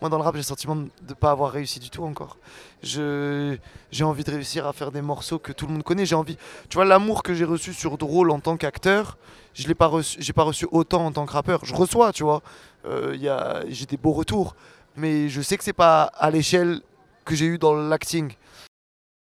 Moi, dans le rap, j'ai le sentiment de ne pas avoir réussi du tout encore. J'ai envie de réussir à faire des morceaux que tout le monde connaît. J'ai envie, tu vois, l'amour que j'ai reçu sur Drôle en tant qu'acteur, je l'ai pas reçu, j'ai pas reçu autant en tant que rappeur. Je reçois, tu vois. Euh, y j'ai des beaux retours, mais je sais que c'est pas à l'échelle que j'ai eu dans l'acting.